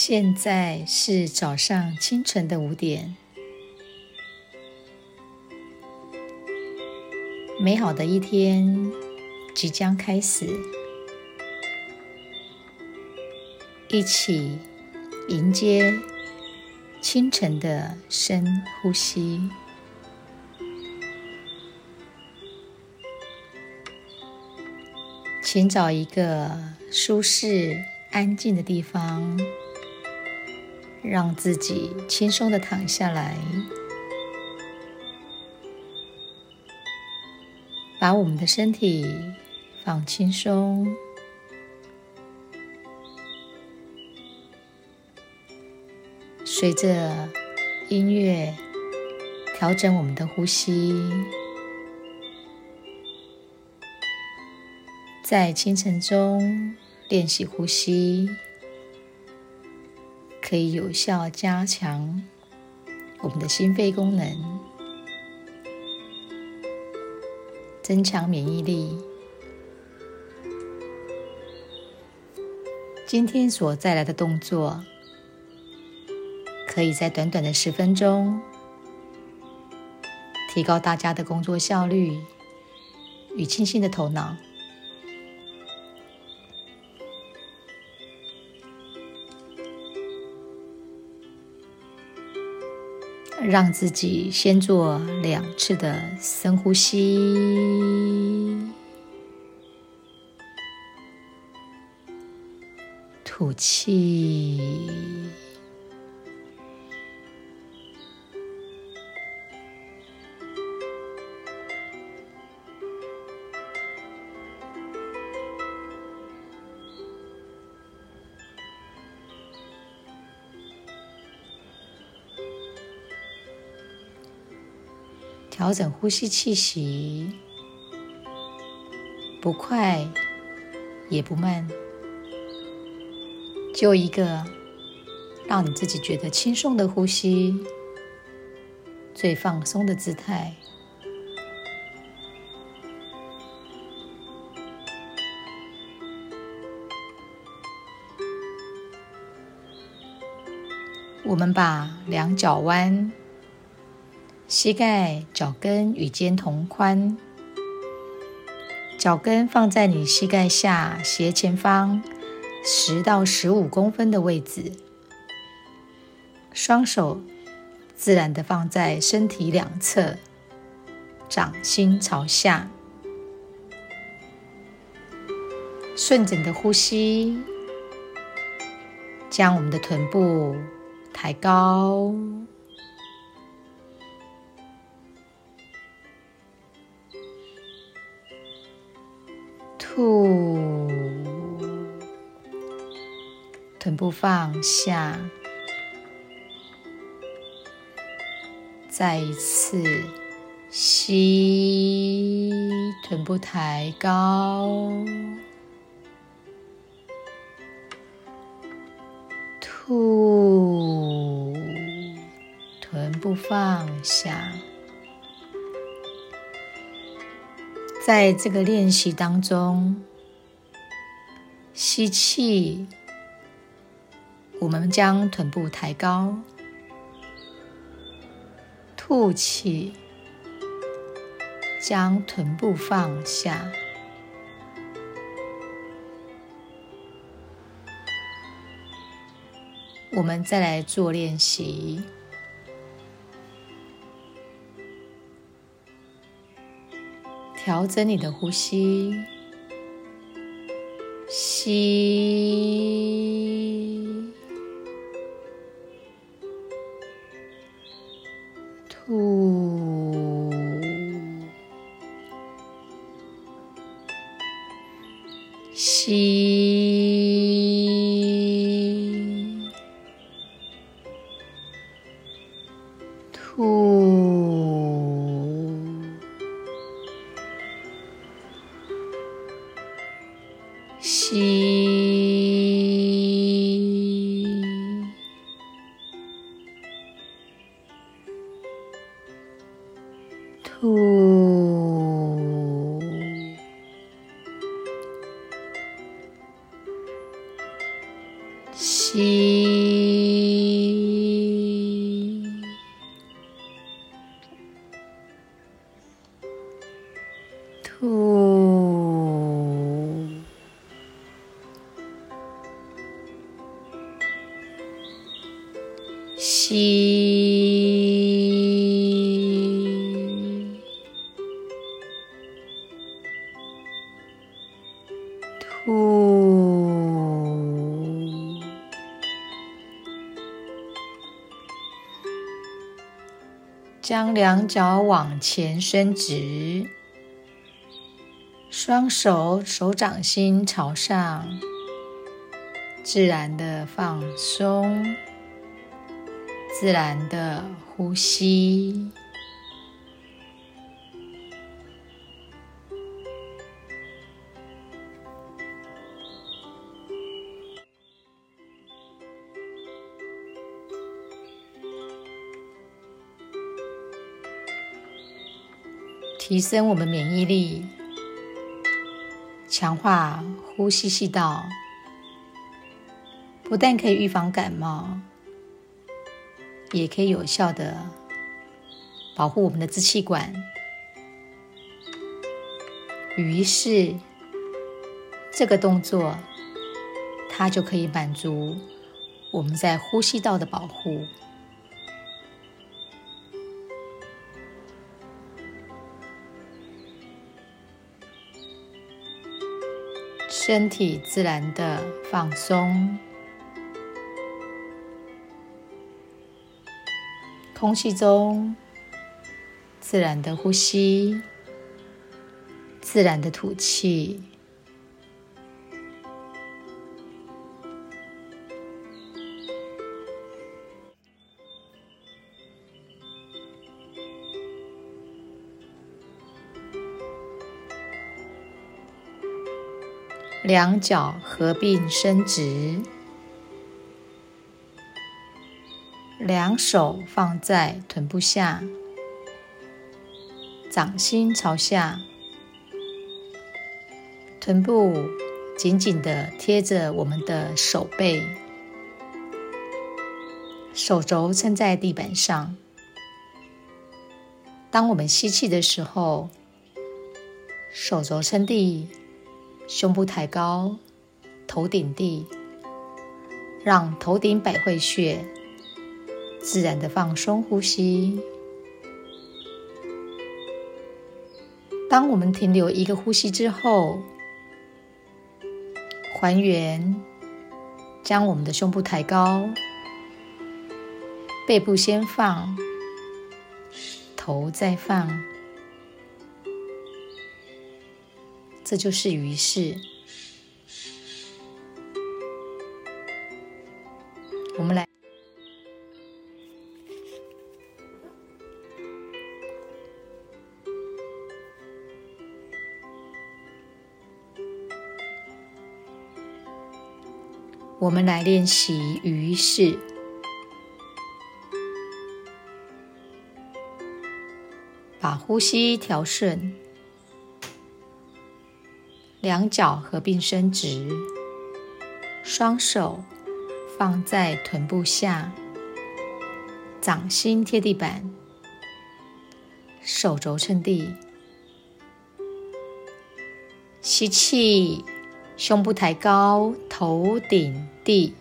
现在是早上清晨的五点，美好的一天即将开始，一起迎接清晨的深呼吸。请找一个舒适、安静的地方。让自己轻松的躺下来，把我们的身体放轻松，随着音乐调整我们的呼吸，在清晨中练习呼吸。可以有效加强我们的心肺功能，增强免疫力。今天所带来的动作，可以在短短的十分钟，提高大家的工作效率与清醒的头脑。让自己先做两次的深呼吸，吐气。调整呼吸气息，不快也不慢，就一个让你自己觉得轻松的呼吸，最放松的姿态。我们把两脚弯。膝盖、脚跟与肩同宽，脚跟放在你膝盖下斜前方十到十五公分的位置，双手自然的放在身体两侧，掌心朝下，顺着你的呼吸，将我们的臀部抬高。吐，臀部放下，再一次吸，臀部抬高，吐，臀部放下。在这个练习当中，吸气，我们将臀部抬高；吐气，将臀部放下。我们再来做练习。调整你的呼吸，吸，吐，吸，吐吸吐，将两脚往前伸直。双手手掌心朝上。自然的放松，自然的呼吸，提升我们免疫力，强化呼吸系道。不但可以预防感冒，也可以有效的保护我们的支气管。于是，这个动作它就可以满足我们在呼吸道的保护，身体自然的放松。空气中自然的呼吸，自然的吐气。两脚合并伸直。两手放在臀部下，掌心朝下，臀部紧紧的贴着我们的手背，手肘撑在地板上。当我们吸气的时候，手肘撑地，胸部抬高，头顶地，让头顶百会穴。自然的放松呼吸。当我们停留一个呼吸之后，还原，将我们的胸部抬高，背部先放，头再放，这就是鱼式。我们来。我们来练习鱼式，把呼吸调顺，两脚合并伸直，双手放在臀部下，掌心贴地板，手肘撑地，吸气。胸部抬高，头顶地，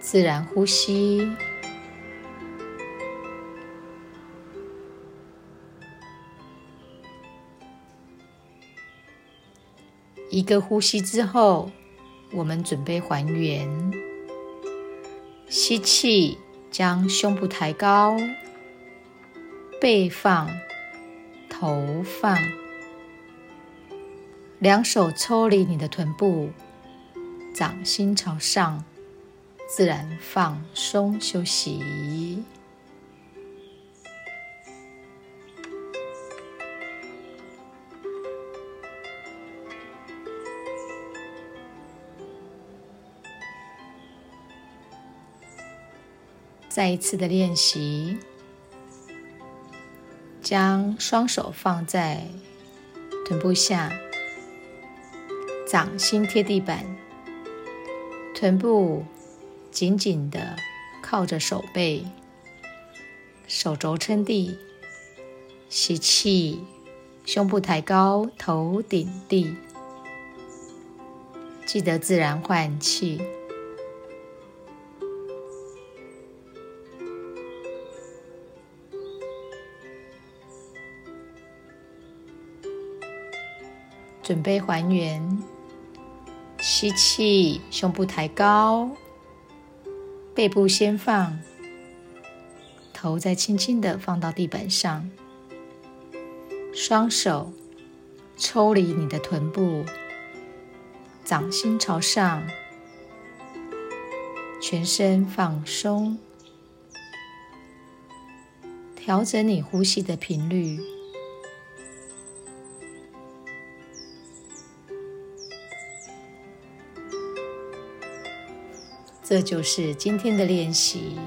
自然呼吸。一个呼吸之后，我们准备还原。吸气，将胸部抬高，背放，头放。两手抽离你的臀部，掌心朝上，自然放松休息。再一次的练习，将双手放在臀部下。掌心贴地板，臀部紧紧的靠着手背，手肘撑地，吸气，胸部抬高，头顶地，记得自然换气。准备还原。吸气，胸部抬高，背部先放，头再轻轻的放到地板上。双手抽离你的臀部，掌心朝上，全身放松，调整你呼吸的频率。这就是今天的练习。